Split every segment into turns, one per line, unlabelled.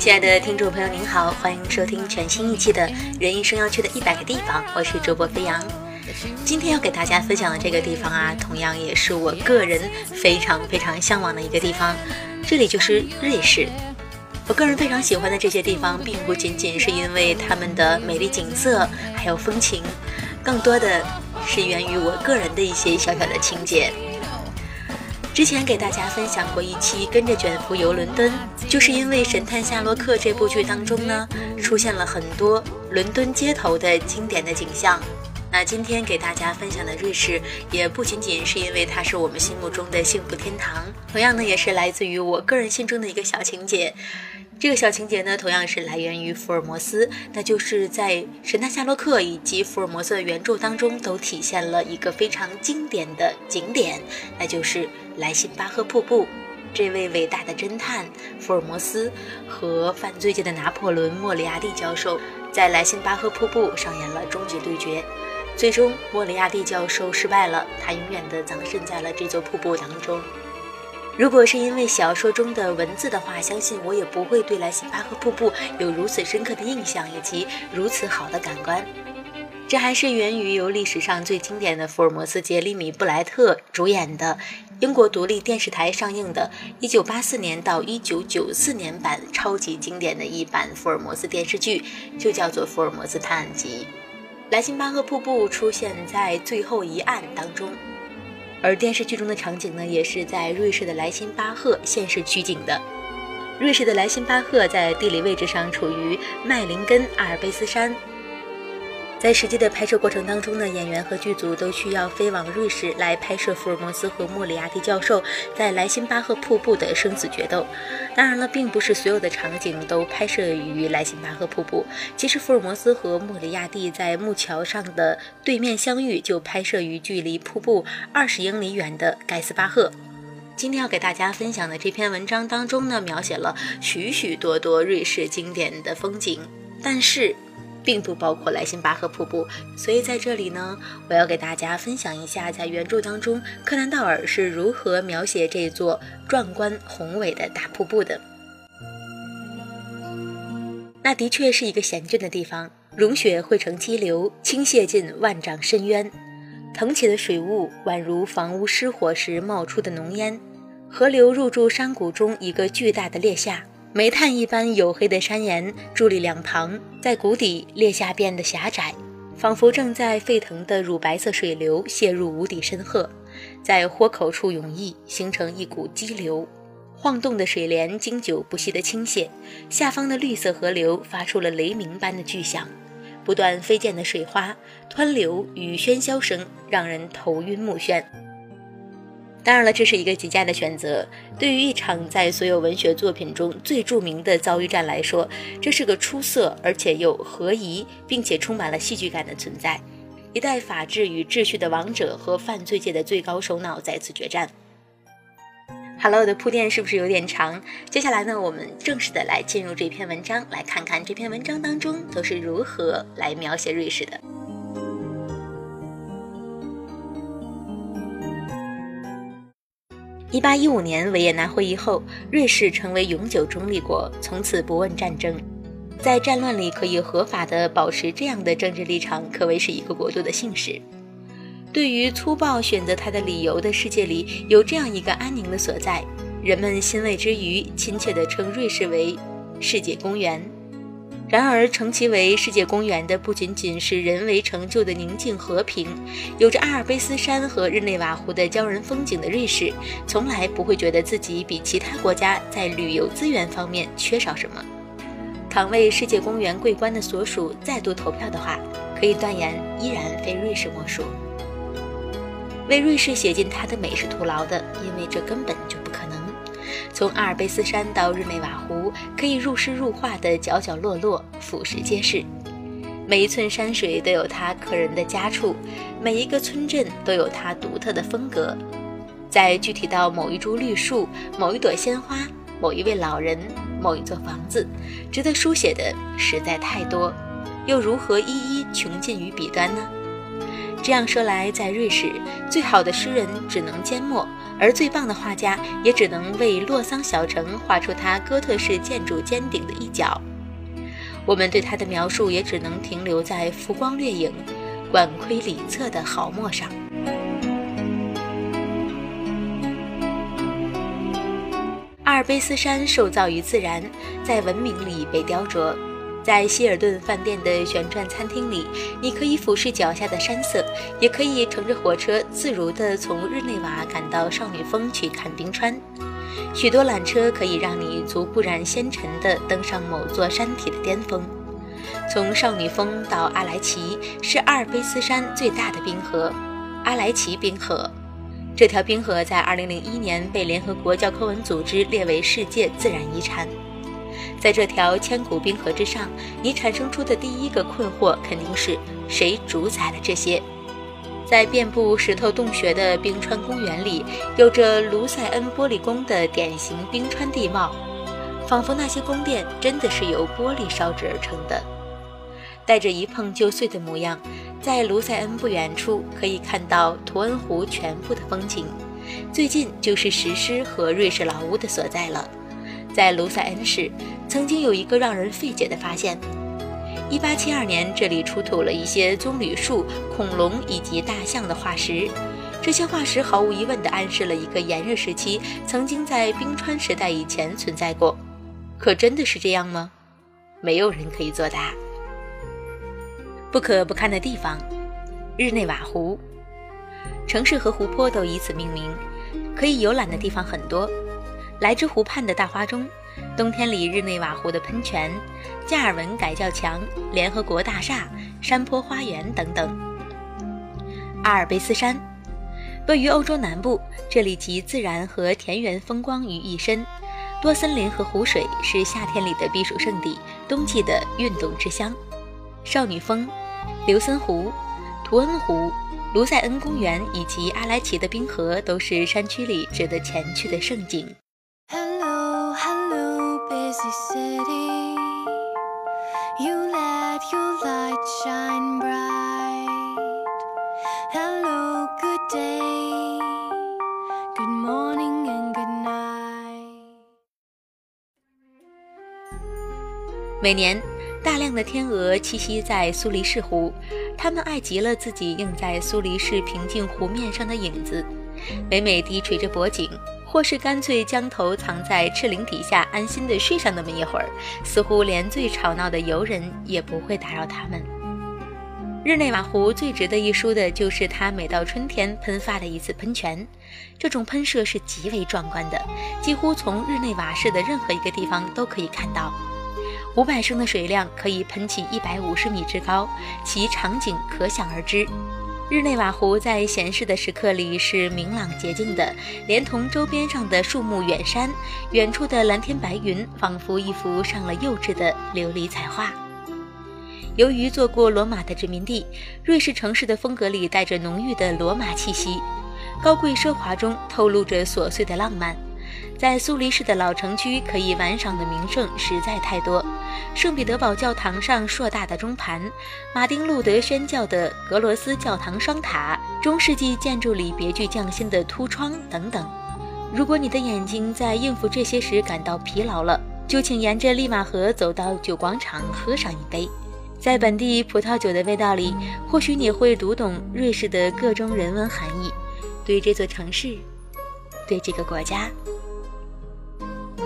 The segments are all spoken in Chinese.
亲爱的听众朋友，您好，欢迎收听全新一期的《人一生要去的一百个地方》，我是主播飞扬。今天要给大家分享的这个地方啊，同样也是我个人非常非常向往的一个地方，这里就是瑞士。我个人非常喜欢的这些地方，并不仅仅是因为他们的美丽景色还有风情，更多的是源于我个人的一些小小的情节。之前给大家分享过一期跟着卷福游伦敦，就是因为《神探夏洛克》这部剧当中呢，出现了很多伦敦街头的经典的景象。那今天给大家分享的瑞士，也不仅仅是因为它是我们心目中的幸福天堂，同样呢，也是来自于我个人心中的一个小情节。这个小情节呢，同样是来源于福尔摩斯，那就是在《神探夏洛克》以及福尔摩斯的原著当中，都体现了一个非常经典的景点，那就是莱辛巴赫瀑布。这位伟大的侦探福尔摩斯和犯罪界的拿破仑莫里亚蒂教授，在莱辛巴赫瀑布上演了终极对决。最终，莫里亚蒂教授失败了，他永远的葬身在了这座瀑布当中。如果是因为小说中的文字的话，相信我也不会对莱辛巴赫瀑布有如此深刻的印象以及如此好的感官。这还是源于由历史上最经典的福尔摩斯杰里米布莱特主演的英国独立电视台上映的1984年到1994年版超级经典的一版福尔摩斯电视剧，就叫做《福尔摩斯探案集》。莱辛巴赫瀑布出现在最后一案当中。而电视剧中的场景呢，也是在瑞士的莱辛巴赫现实取景的。瑞士的莱辛巴赫在地理位置上处于麦林根阿尔卑斯山。在实际的拍摄过程当中呢，演员和剧组都需要飞往瑞士来拍摄福尔摩斯和莫里亚蒂教授在莱辛巴赫瀑布的生死决斗。当然了，并不是所有的场景都拍摄于莱辛巴赫瀑布。其实，福尔摩斯和莫里亚蒂在木桥上的对面相遇就拍摄于距离瀑布二十英里远的盖斯巴赫。今天要给大家分享的这篇文章当中呢，描写了许许多多瑞士经典的风景，但是。并不包括莱辛巴赫瀑布，所以在这里呢，我要给大家分享一下，在原著当中，柯南道尔是如何描写这座壮观宏伟的大瀑布的。那的确是一个险峻的地方，融雪汇成激流，倾泻进万丈深渊，腾起的水雾宛如房屋失火时冒出的浓烟，河流入驻山谷中一个巨大的裂下。煤炭一般黝黑的山岩伫立两旁，在谷底裂下变得狭窄，仿佛正在沸腾的乳白色水流泻入无底深壑，在豁口处涌溢，形成一股激流。晃动的水帘经久不息地倾泻，下方的绿色河流发出了雷鸣般的巨响，不断飞溅的水花、湍流与喧嚣声让人头晕目眩。当然了，这是一个极佳的选择。对于一场在所有文学作品中最著名的遭遇战来说，这是个出色而且又合宜，并且充满了戏剧感的存在。一代法治与秩序的王者和犯罪界的最高首脑再次决战。Hello 的铺垫是不是有点长？接下来呢，我们正式的来进入这篇文章，来看看这篇文章当中都是如何来描写瑞士的。一八一五年维也纳会议后，瑞士成为永久中立国，从此不问战争。在战乱里可以合法的保持这样的政治立场，可谓是一个国度的幸事。对于粗暴选择他的理由的世界里，有这样一个安宁的所在，人们欣慰之余，亲切地称瑞士为“世界公园”。然而，称其为世界公园的不仅仅是人为成就的宁静和平，有着阿尔卑斯山和日内瓦湖的骄人风景的瑞士，从来不会觉得自己比其他国家在旅游资源方面缺少什么。倘为世界公园桂冠的所属再度投票的话，可以断言依然非瑞士莫属。为瑞士写进它的美是徒劳的，因为这根本就。从阿尔卑斯山到日内瓦湖，可以入诗入画的角角落落，俯视皆是。每一寸山水都有它可人的家处，每一个村镇都有它独特的风格。在具体到某一株绿树、某一朵鲜花、某一位老人、某一座房子，值得书写的实在太多，又如何一一穷尽于笔端呢？这样说来，在瑞士，最好的诗人只能缄默，而最棒的画家也只能为洛桑小城画出它哥特式建筑尖顶的一角。我们对它的描述也只能停留在浮光掠影、管窥里侧的毫墨上。阿尔卑斯山受造于自然，在文明里被雕琢。在希尔顿饭店的旋转餐厅里，你可以俯视脚下的山色，也可以乘着火车自如地从日内瓦赶到少女峰去看冰川。许多缆车可以让你足不染纤尘地登上某座山体的巅峰。从少女峰到阿莱奇是阿尔卑斯山最大的冰河——阿莱奇冰河。这条冰河在2001年被联合国教科文组织列为世界自然遗产。在这条千古冰河之上，你产生出的第一个困惑肯定是谁主宰了这些？在遍布石头洞穴的冰川公园里，有着卢塞恩玻璃宫的典型冰川地貌，仿佛那些宫殿真的是由玻璃烧制而成的，带着一碰就碎的模样。在卢塞恩不远处，可以看到图恩湖全部的风景，最近就是石狮和瑞士老屋的所在了。在卢塞恩市，曾经有一个让人费解的发现：1872年，这里出土了一些棕榈树、恐龙以及大象的化石。这些化石毫无疑问地暗示了一个炎热时期曾经在冰川时代以前存在过。可真的是这样吗？没有人可以作答。不可不看的地方——日内瓦湖，城市和湖泊都以此命名，可以游览的地方很多。来之湖畔的大花钟，冬天里日内瓦湖的喷泉，加尔文改教墙，联合国大厦，山坡花园等等。阿尔卑斯山位于欧洲南部，这里集自然和田园风光于一身，多森林和湖水，是夏天里的避暑胜地，冬季的运动之乡。少女峰、刘森湖、图恩湖、卢塞恩公园以及阿莱奇的冰河，都是山区里值得前去的胜景。每年，大量的天鹅栖息在苏黎世湖，它们爱极了自己映在苏黎世平静湖面上的影子，每每低垂着脖颈。或是干脆将头藏在翅翎底下，安心地睡上那么一会儿，似乎连最吵闹的游人也不会打扰他们。日内瓦湖最值得一书的就是它每到春天喷发的一次喷泉，这种喷射是极为壮观的，几乎从日内瓦市的任何一个地方都可以看到。五百升的水量可以喷起一百五十米之高，其场景可想而知。日内瓦湖在闲适的时刻里是明朗洁净的，连同周边上的树木、远山、远处的蓝天白云，仿佛一幅上了釉质的琉璃彩画。由于做过罗马的殖民地，瑞士城市的风格里带着浓郁的罗马气息，高贵奢华中透露着琐碎的浪漫。在苏黎世的老城区，可以玩赏的名胜实在太多。圣彼得堡教堂上硕大的钟盘，马丁路德宣教的格罗斯教堂双塔，中世纪建筑里别具匠心的凸窗等等。如果你的眼睛在应付这些时感到疲劳了，就请沿着利马河走到酒广场喝上一杯。在本地葡萄酒的味道里，或许你会读懂瑞士的各种人文含义，对这座城市，对这个国家。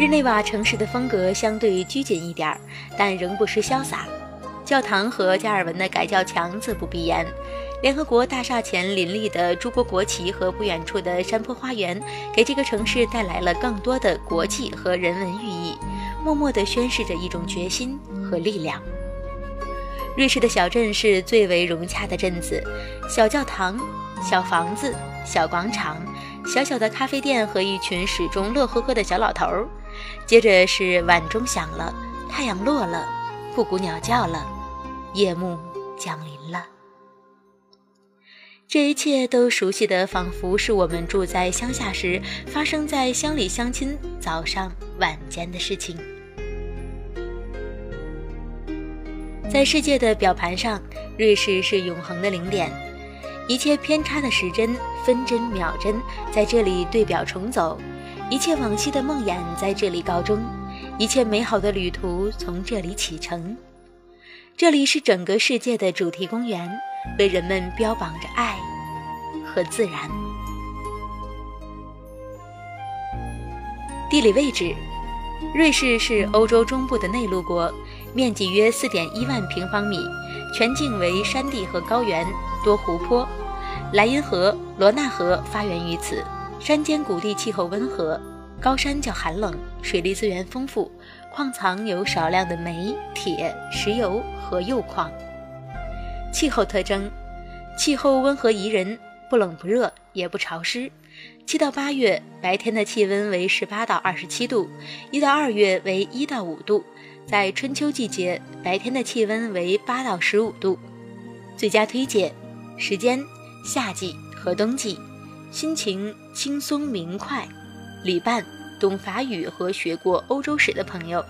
日内瓦城市的风格相对拘谨一点儿，但仍不失潇洒。教堂和加尔文的改教墙自不必言，联合国大厦前林立的诸国国旗和不远处的山坡花园，给这个城市带来了更多的国际和人文寓意，默默地宣示着一种决心和力量。瑞士的小镇是最为融洽的镇子，小教堂、小房子、小广场。小小的咖啡店和一群始终乐呵呵的小老头儿。接着是晚钟响了，太阳落了，布谷鸟叫了，夜幕降临了。这一切都熟悉的，仿佛是我们住在乡下时发生在乡里乡亲早上晚间的事情。在世界的表盘上，瑞士是永恒的零点，一切偏差的时针、分针、秒针在这里对表重走，一切往昔的梦魇在这里告终，一切美好的旅途从这里启程。这里是整个世界的主题公园，为人们标榜着爱和自然。地理位置。瑞士是欧洲中部的内陆国，面积约四点一万平方米，全境为山地和高原，多湖泊。莱茵河、罗纳河发源于此。山间谷地气候温和，高山较寒冷，水利资源丰富，矿藏有少量的煤、铁、石油和铀矿。气候特征：气候温和宜人，不冷不热，也不潮湿。七到八月，白天的气温为十八到二十七度；一到二月为一到五度。在春秋季节，白天的气温为八到十五度。最佳推荐时间：夏季和冬季。心情轻松明快。旅伴：懂法语和学过欧洲史的朋友。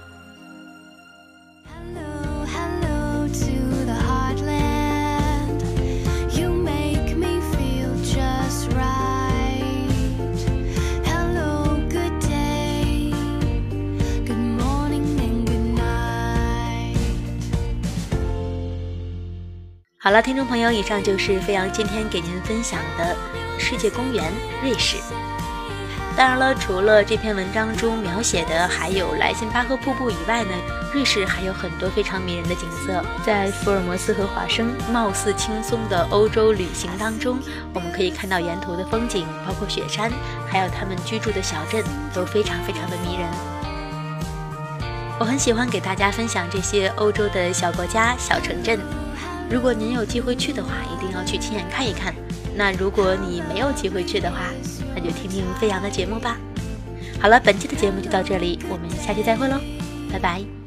好了，听众朋友，以上就是飞扬今天给您分享的世界公园瑞士。当然了，除了这篇文章中描写的还有莱辛巴赫瀑布以外呢，瑞士还有很多非常迷人的景色。在福尔摩斯和华生貌似轻松的欧洲旅行当中，我们可以看到沿途的风景，包括雪山，还有他们居住的小镇，都非常非常的迷人。我很喜欢给大家分享这些欧洲的小国家、小城镇。如果您有机会去的话，一定要去亲眼看一看。那如果你没有机会去的话，那就听听飞扬的节目吧。好了，本期的节目就到这里，我们下期再会喽，拜拜。